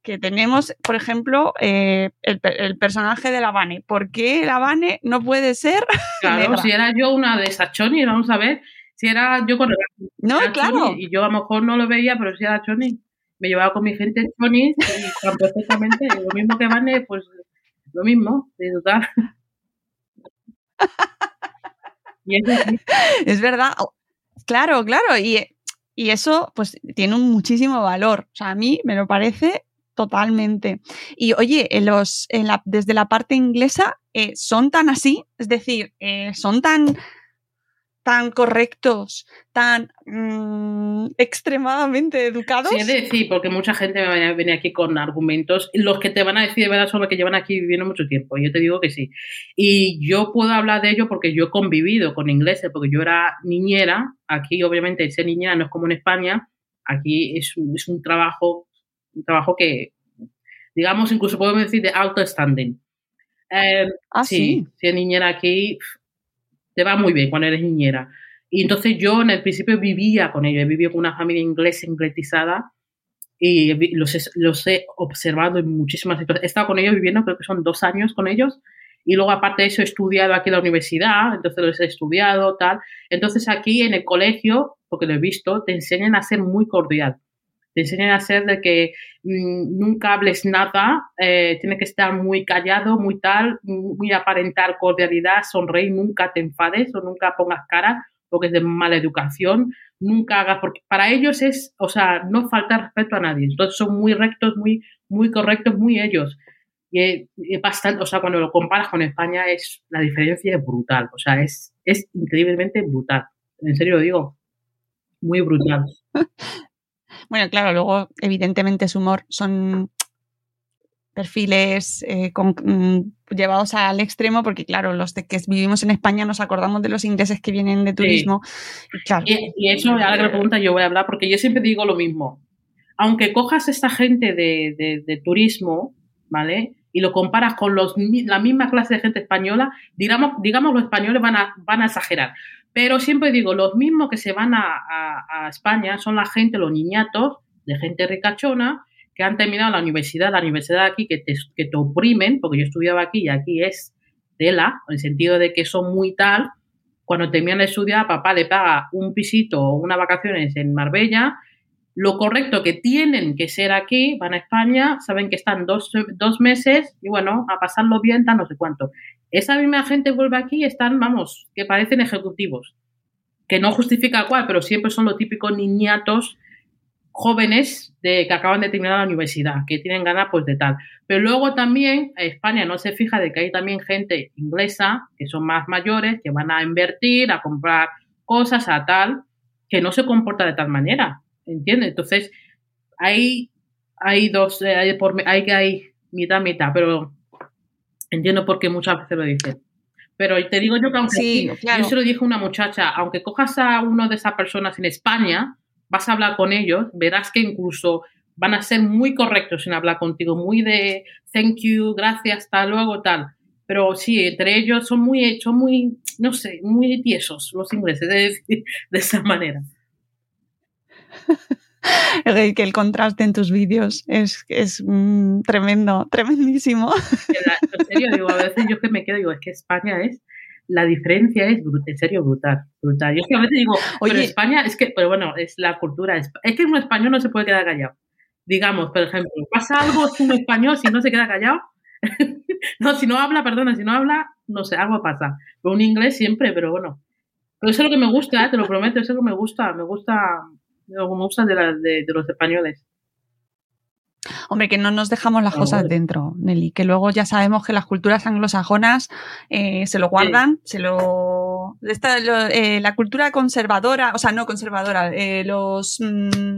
Speaker 2: que tenemos, por ejemplo, eh, el, personaje de la Vane. ¿Por qué la Vane no puede ser?
Speaker 3: Claro, si era yo una de esas Choni, vamos a ver, si era yo con
Speaker 2: No, claro.
Speaker 3: y yo a lo mejor no lo veía, pero si era Choni, me llevaba con mi gente Choni y perfectamente, lo mismo que Vane, pues lo mismo, de total.
Speaker 2: es verdad. Claro, claro. Y, eso, pues, tiene un muchísimo valor. O sea, a mí me lo parece totalmente. Y oye, los, desde la parte inglesa, eh, ¿son tan así? Es decir, eh, ¿son tan tan correctos, tan mm, extremadamente educados.
Speaker 3: Sí, es decir, porque mucha gente me viene aquí con argumentos. Los que te van a decir de verdad son los que llevan aquí viviendo mucho tiempo. Yo te digo que sí. Y yo puedo hablar de ello porque yo he convivido con ingleses, porque yo era niñera. Aquí, obviamente, ser niñera no es como en España. Aquí es un, es un trabajo, un trabajo que, digamos, incluso podemos decir de alto standing.
Speaker 2: Eh, ah, sí.
Speaker 3: Ser niñera aquí te va muy bien cuando eres niñera. Y entonces yo en el principio vivía con ellos, he vivido con una familia inglesa ingletizada y los los he observado en muchísimas situaciones. He estado con ellos viviendo, creo que son dos años con ellos, y luego aparte de eso he estudiado aquí en la universidad, entonces los he estudiado, tal. Entonces aquí en el colegio, porque lo he visto, te enseñan a ser muy cordial. Te enseñan a ser de que mm, nunca hables nada, eh, tienes que estar muy callado, muy tal, muy aparentar cordialidad, sonreír, nunca te enfades o nunca pongas cara porque es de mala educación, nunca hagas, porque para ellos es, o sea, no falta respeto a nadie. Entonces son muy rectos, muy, muy correctos, muy ellos. Y bastante, o sea, cuando lo comparas con España, es, la diferencia es brutal. O sea, es, es increíblemente brutal. En serio lo digo. Muy brutal.
Speaker 2: Bueno, claro, luego evidentemente su humor son perfiles eh, mm, llevados al extremo, porque claro, los de que vivimos en España nos acordamos de los ingleses que vienen de turismo.
Speaker 3: Y, eso, ahora que me pregunta, yo voy a hablar, porque yo siempre digo lo mismo. Aunque cojas esta gente de, turismo, ¿vale? Y lo comparas con los, la misma clase de gente española, digamos, digamos los españoles van a, van a exagerar. Pero siempre digo, los mismos que se van a, España son la gente, los niñatos, de gente ricachona, que han terminado la universidad, la universidad aquí que te, que te oprimen, porque yo estudiaba aquí y aquí es tela, en el sentido de que son muy tal, cuando terminan de estudiar, papá le paga un pisito o unas vacaciones en Marbella, lo correcto que tienen que ser aquí, van a España, saben que están dos, dos meses y bueno, a pasarlo bien, tan no sé cuánto. Esa misma gente vuelve aquí y están, vamos, que parecen ejecutivos, que no justifica cuál, pero siempre son los típicos niñatos jóvenes de, que acaban de terminar la universidad, que tienen ganas pues de tal. Pero luego también España no se fija de que hay también gente inglesa que son más mayores, que van a invertir, a comprar cosas, a tal, que no se comporta de tal manera, ¿entiendes? Entonces, hay, hay dos, eh, hay, por, hay que hay mitad, mitad, pero entiendo por qué muchas veces lo dicen. Pero te digo yo que aunque yo se lo dije a una muchacha, aunque cojas a uno de esas personas en España, vas a hablar con ellos, verás que incluso van a ser muy correctos en hablar contigo, muy de thank you, gracias, hasta luego, tal. Pero sí, entre ellos son muy, son muy, no sé, muy tiesos los ingleses, de, decir, de esa manera.
Speaker 2: que el contraste en tus vídeos es, es mm, tremendo, tremendísimo.
Speaker 3: En serio, digo, a veces yo que me quedo, digo, es que España es la diferencia es, en serio, brutal. brutal. Yo es que a veces digo, Oye, pero España, es que, pero bueno, es la cultura. Es, que un español no se puede quedar callado. Digamos, por ejemplo, pasa algo es un español si no se queda callado. no, si no habla, perdona, si no habla, no sé, algo pasa. Pero un inglés siempre, pero bueno. Pero eso es lo que me gusta, ¿eh? te lo prometo, eso es lo que me gusta, me gusta, me gusta de, de, de los españoles.
Speaker 2: Hombre, que no nos dejamos las cosas dentro, Nelly, que luego ya sabemos que las culturas anglosajonas eh, se lo guardan, se lo, esta, eh, la cultura conservadora, o sea, no conservadora, eh, los... Mm,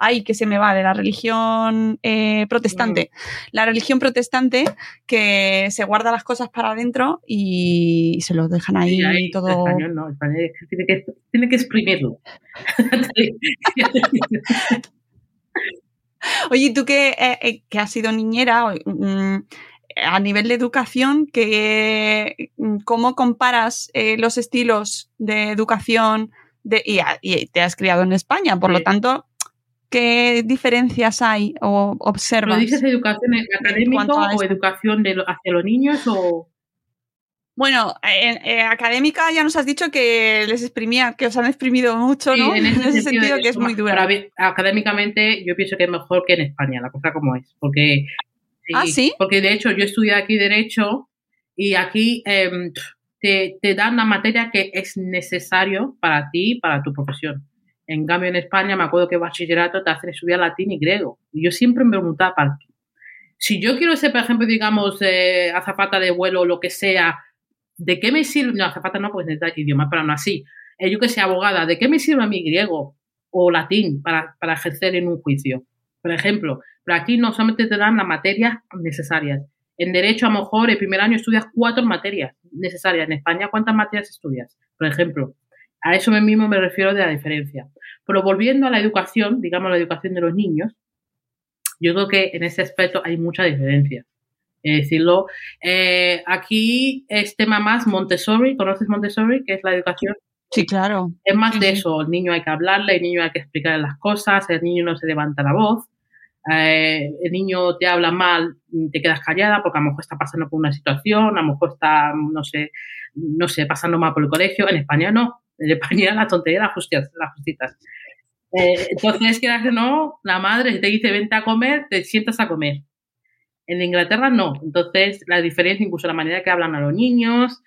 Speaker 2: ay, que se me va, de la religión protestante. Mm. La religión protestante que se guarda las cosas para adentro y, se lo dejan ahí, todo.
Speaker 3: Español no, español tiene que, tiene que exprimirlo.
Speaker 2: Oye, tú que, eh, eh, que has sido niñera, mm, a nivel de educación, que, mm, ¿cómo comparas eh, los estilos de educación de, y, te has criado en España? Por lo tanto, ¿qué diferencias hay o observas?
Speaker 3: ¿Lo dices educación académica o educación de, hacia los niños o...?
Speaker 2: Bueno, eh, académica ya nos has dicho que les exprimía, que os han exprimido mucho, ¿no?
Speaker 3: En ese, sentido, que es muy dura. académicamente yo pienso que es mejor que en España, la cosa como es, porque
Speaker 2: ah, sí.
Speaker 3: Porque de hecho yo estudié aquí derecho y aquí em, te, te, dan la materia que es necesario para ti, para tu profesión. En cambio en España me acuerdo que bachillerato te hacen estudiar latín y griego. Y yo siempre me preguntaba, ¿para qué? Si yo quiero ser, por ejemplo, digamos, eh, azafata de vuelo o lo que sea, ¿de qué me sirve? No, hace falta no, pues necesitas idioma, pero no así. Eh, yo que sea abogada, ¿de qué me sirve a mí griego o latín para, para ejercer en un juicio? Por ejemplo, pero aquí no solamente te dan las materias necesarias. En Derecho, a lo mejor, el primer año estudias cuatro materias necesarias. En España, ¿cuántas materias estudias? Por ejemplo, a eso mismo me refiero de la diferencia. Pero volviendo a la educación, digamos la educación de los niños, yo creo que en ese aspecto hay mucha diferencia decirlo. Eh, aquí es tema más Montessori, ¿conoces Montessori? Que es la educación.
Speaker 2: Sí, claro.
Speaker 3: Es más de eso, el niño hay que hablarle, el niño hay que explicarle las cosas, el niño no se levanta la voz, eh, el niño te habla mal, te quedas callada porque a lo mejor está pasando por una situación, a lo mejor está, no sé, no sé, pasando mal por el colegio. En España no, en España la tontería, las justitas. Las. Eh, entonces, quieras que no, la madre te dice vente a comer, te sientas a comer. En Inglaterra no. Entonces, la diferencia, incluso la manera que hablan a los niños.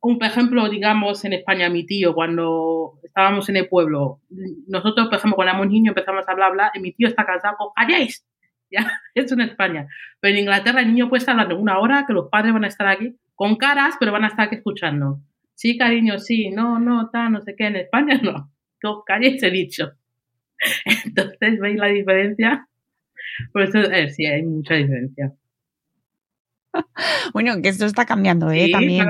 Speaker 3: Un ejemplo, digamos, en España, mi tío, cuando estábamos en el pueblo, nosotros, por ejemplo, cuando éramos niños empezamos a hablar, hablar, y mi tío está cansado, ¡calléis! Ya, eso en España. Pero en Inglaterra el niño puede estar hablando una hora, que los padres van a estar aquí, con caras, pero van a estar aquí escuchando. Sí, cariño, sí, no, no, está, no sé qué. En España no. Calléis he dicho. Entonces, ¿veis la diferencia? Por eso eh, sí, hay mucha diferencia.
Speaker 2: bueno, que esto está cambiando, ¿eh? También.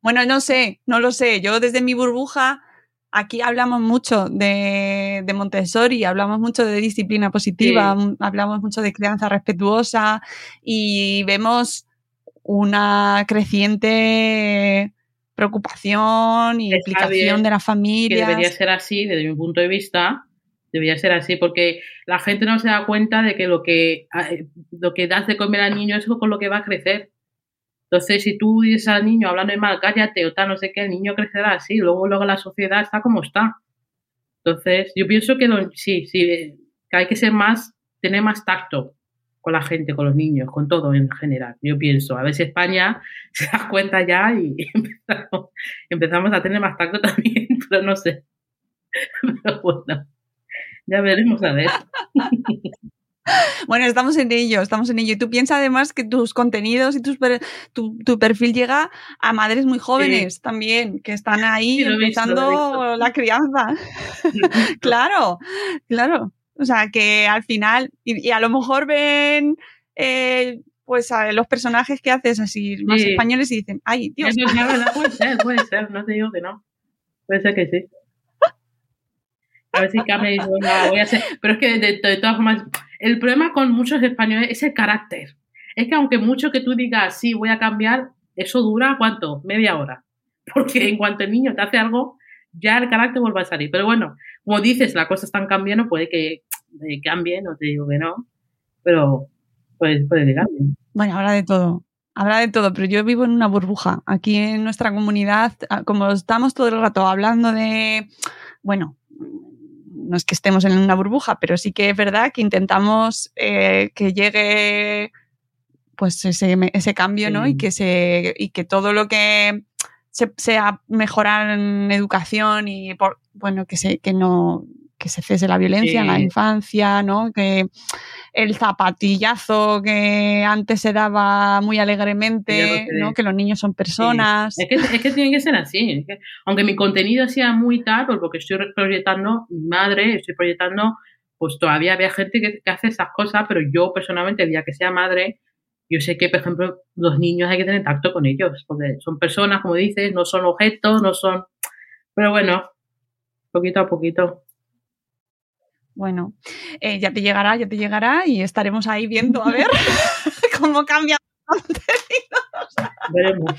Speaker 2: bueno. no sé, no lo sé. Yo desde mi burbuja, aquí hablamos mucho de, de Montessori, hablamos mucho de disciplina positiva, hablamos mucho de crianza respetuosa y vemos una creciente preocupación y implicación de la familia.
Speaker 3: debería ser así desde mi punto de vista, Debería ser así, porque la gente no se da cuenta de que lo que, eh, lo que das de comer al niño es con lo que va a crecer. Entonces, si tú dices al niño hablando de mal, cállate o tal, no sé qué, el niño crecerá así, luego, luego la sociedad está como está. Entonces, yo pienso que sí, sí, que hay que ser más, tener más tacto con la gente, con los niños, con todo en general. Yo pienso, a ver si España se da cuenta ya y empezamos, empezamos a tener más tacto también, pero no sé. Pero bueno. Ya veremos a ver.
Speaker 2: Bueno, estamos en ello, estamos en ello. Y tú piensas además que tus contenidos y tus tu, perfil llega a madres muy jóvenes también, que están ahí empezando la crianza. claro, claro. O sea, que al final, y, a lo mejor ven eh, pues a los personajes que haces así más españoles y dicen, ay, Dios.
Speaker 3: puede ser, puede ser, no te digo que no. Puede ser que sí. A ver si cambia y voy a hacer. Pero es que de, todas formas, el problema con muchos españoles es el carácter. Es que aunque mucho que tú digas, sí, voy a cambiar, eso dura cuánto? Media hora. Porque en cuanto el niño te hace algo, ya el carácter vuelve a salir. Pero bueno, como dices, las cosas están cambiando, puede que cambie, no te digo que no, pero puede, puede que cambie.
Speaker 2: Bueno, habla de todo. Habrá de todo, pero yo vivo en una burbuja. Aquí en nuestra comunidad, ah, como estamos todo el rato hablando de, bueno, no es que estemos en una burbuja, pero sí que es verdad que intentamos eh, que llegue pues ese, ese cambio, ¿no? Y que se, y que todo lo que se, sea mejorar en educación y por, bueno, que se, que no, que se cese la violencia en la infancia, ¿no? Que el zapatillazo que antes se daba muy alegremente, ¿no? Que los niños son personas.
Speaker 3: Es, que, es, que, tiene que ser así. aunque mi contenido sea muy tal, porque estoy proyectando, mi madre, estoy proyectando, pues todavía había gente que, hace esas cosas, pero yo personalmente, el día que sea madre, yo sé que, por ejemplo, los niños hay que tener tacto con ellos, porque son personas, como dices, no son objetos, no son... Pero bueno, poquito a poquito.
Speaker 2: Bueno, eh, ya te llegará, ya te llegará y estaremos ahí viendo a ver cómo cambia Veremos.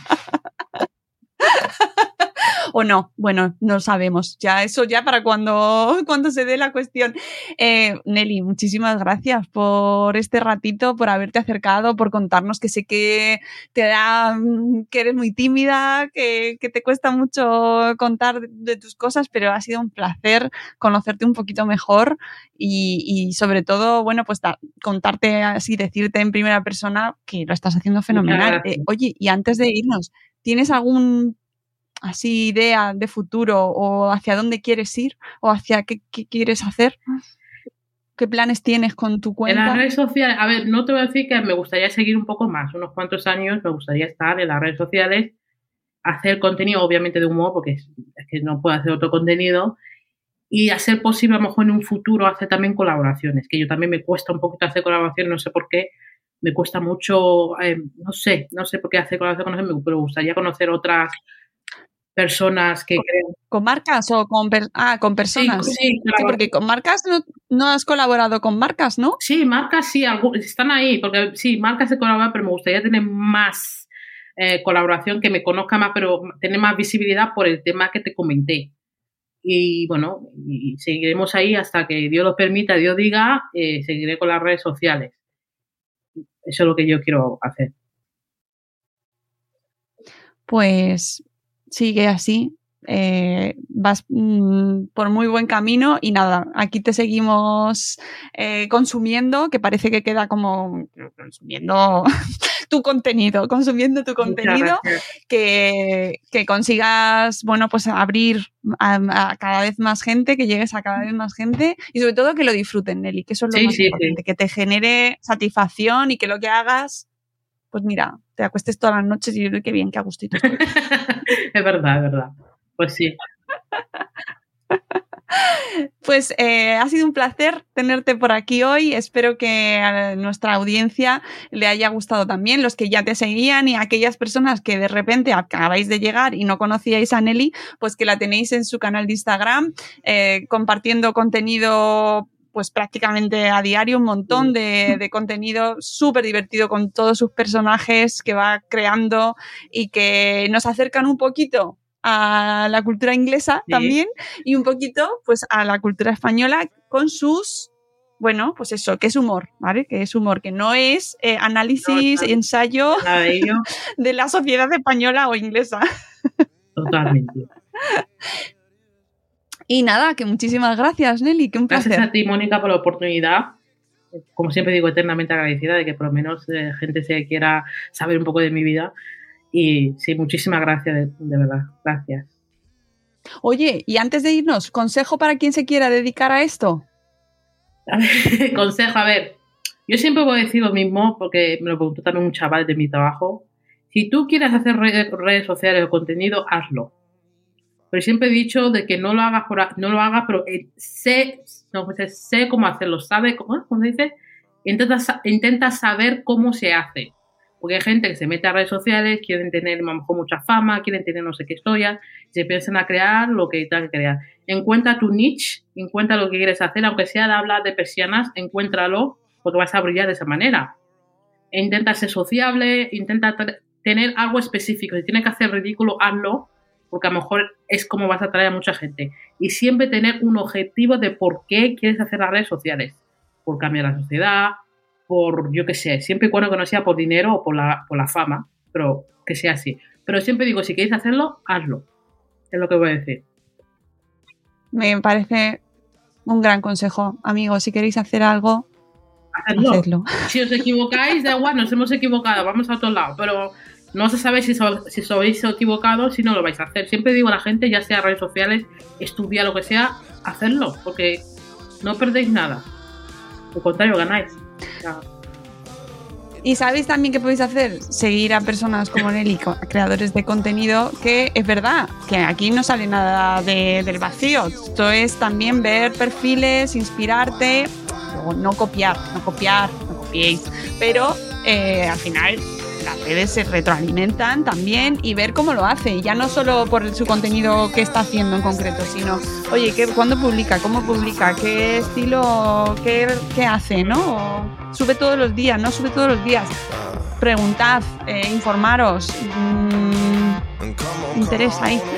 Speaker 2: O no, bueno, no sabemos. Ya eso ya para cuando, cuando se dé la cuestión. Eh, Nelly, muchísimas gracias por este ratito, por haberte acercado, por contarnos que sé que te da, mm, que eres muy tímida, que, te cuesta mucho contar de, tus cosas, pero ha sido un placer conocerte un poquito mejor y, sobre todo, bueno, pues contarte así, decirte en primera persona que lo estás haciendo fenomenal. Eh, oye, y antes de irnos, ¿tienes algún así idea de futuro o hacia dónde quieres ir o hacia qué, quieres hacer? ¿Qué planes tienes con tu cuenta?
Speaker 3: En las redes sociales, a ver, no te voy a decir que me gustaría seguir un poco más, unos cuantos años me gustaría estar en las redes sociales, hacer contenido obviamente de humor, porque es, que no puedo hacer otro contenido, y hacer posible a lo mejor en un futuro hacer también colaboraciones, que yo también me cuesta un poquito hacer colaboraciones, no sé por qué, me cuesta mucho, eh, no sé, no sé por qué hacer colaboraciones, pero me gustaría conocer otras personas que
Speaker 2: ¿Con, ¿Con marcas o con, ah, con personas? Sí, porque con marcas no, has colaborado con marcas, ¿no?
Speaker 3: Sí, marcas sí, están ahí, porque sí, marcas se colaboran, pero me gustaría tener más eh, colaboración, que me conozca más, pero tener más visibilidad por el tema que te comenté. Y bueno, y seguiremos ahí hasta que Dios lo permita, Dios diga, eh, seguiré con las redes sociales. Eso es lo que yo quiero hacer.
Speaker 2: Pues sigue así, eh, vas mm, por muy buen camino y nada, aquí te seguimos eh, consumiendo, que parece que queda como consumiendo tu contenido, consumiendo tu contenido, que, consigas, bueno, pues abrir a, cada vez más gente, que llegues a cada vez más gente y sobre todo que lo disfruten, Nelly, que eso es lo más importante, que te genere satisfacción y que lo que hagas pues mira, te acuestes todas las noches y yo qué bien, qué gustito
Speaker 3: es verdad, es verdad. Pues sí.
Speaker 2: Pues eh, ha sido un placer tenerte por aquí hoy. Espero que a nuestra audiencia le haya gustado también, los que ya te seguían y aquellas personas que de repente acabáis de llegar y no conocíais a Nelly, pues que la tenéis en su canal de Instagram eh, compartiendo contenido pues prácticamente a diario un montón de, contenido súper divertido con todos sus personajes que va creando y que nos acercan un poquito a la cultura inglesa también y un poquito pues a la cultura española con sus bueno, pues eso, que es humor, ¿vale? Que es humor, que no es eh, análisis, ensayo de la sociedad española o inglesa.
Speaker 3: Totalmente.
Speaker 2: Y nada, que muchísimas gracias, Nelly, que un placer.
Speaker 3: Gracias a ti, Mónica, por la oportunidad. Como siempre digo, eternamente agradecida de que por lo menos eh, gente se quiera saber un poco de mi vida. Y sí, muchísimas gracias, de verdad. Gracias.
Speaker 2: Oye, y antes de irnos, consejo para quien se quiera dedicar a esto.
Speaker 3: consejo, a ver, yo siempre voy a decir lo mismo porque me lo preguntó también un chaval de mi trabajo. Si tú quieres hacer redes, sociales o contenido, hazlo. Pero siempre he dicho de que no lo hagas, por, no lo hagas pero eh, sé, no, pues, sé cómo hacerlo, sabe cómo, ¿cómo se dice? Intenta, intenta saber cómo se hace. Porque hay gente que se mete a redes sociales, quieren tener a lo mucha fama, quieren tener no sé qué historia, se piensan a crear lo que tengan que crear. Encuentra tu niche, encuentra lo que quieres hacer, aunque sea de hablar de persianas, encuéntralo, porque vas a brillar de esa manera. E intenta ser sociable, intenta tener algo específico. Si tienes que hacer ridículo, hazlo, porque a lo mejor es como vas a atraer a mucha gente. Y siempre tener un objetivo de por qué quieres hacer las redes sociales. Por cambiar la sociedad, por, yo qué sé, siempre y cuando que no sea por dinero o por la, por la fama, pero que sea así. Pero siempre digo, si queréis hacerlo, hazlo. Es lo que voy a decir.
Speaker 2: Me parece un gran consejo, amigos. Si queréis hacer algo, hacedlo.
Speaker 3: Si os equivocáis, da igual, nos hemos equivocado, vamos a otro lado. Pero no se sabe si, si os habéis equivocado, si no lo vais a hacer. Siempre digo a la gente, ya sea redes sociales, estudia lo que sea, hacerlo, porque no perdéis nada. Al contrario, ganáis.
Speaker 2: Y sabéis también qué podéis hacer, seguir a personas como Nelly, creadores de contenido, que es verdad, que aquí no sale nada del vacío. Esto es también ver perfiles, inspirarte, no copiar, no copiar, no copiéis, pero eh, al final las redes se retroalimentan también y ver cómo lo hace. Ya no solo por su contenido que está haciendo en concreto, sino, oye, ¿qué, ¿cuándo publica? ¿Cómo publica? ¿Qué estilo? Qué, qué hace? ¿No? sube todos los días, no sube todos los días. Preguntad, eh, informaros. Mmm, interés ahí.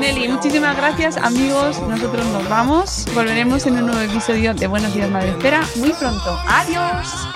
Speaker 2: Nelly, muchísimas gracias amigos. Nosotros nos vamos. Volveremos en un nuevo episodio de Buenos Días Madre Espera muy pronto. Adiós.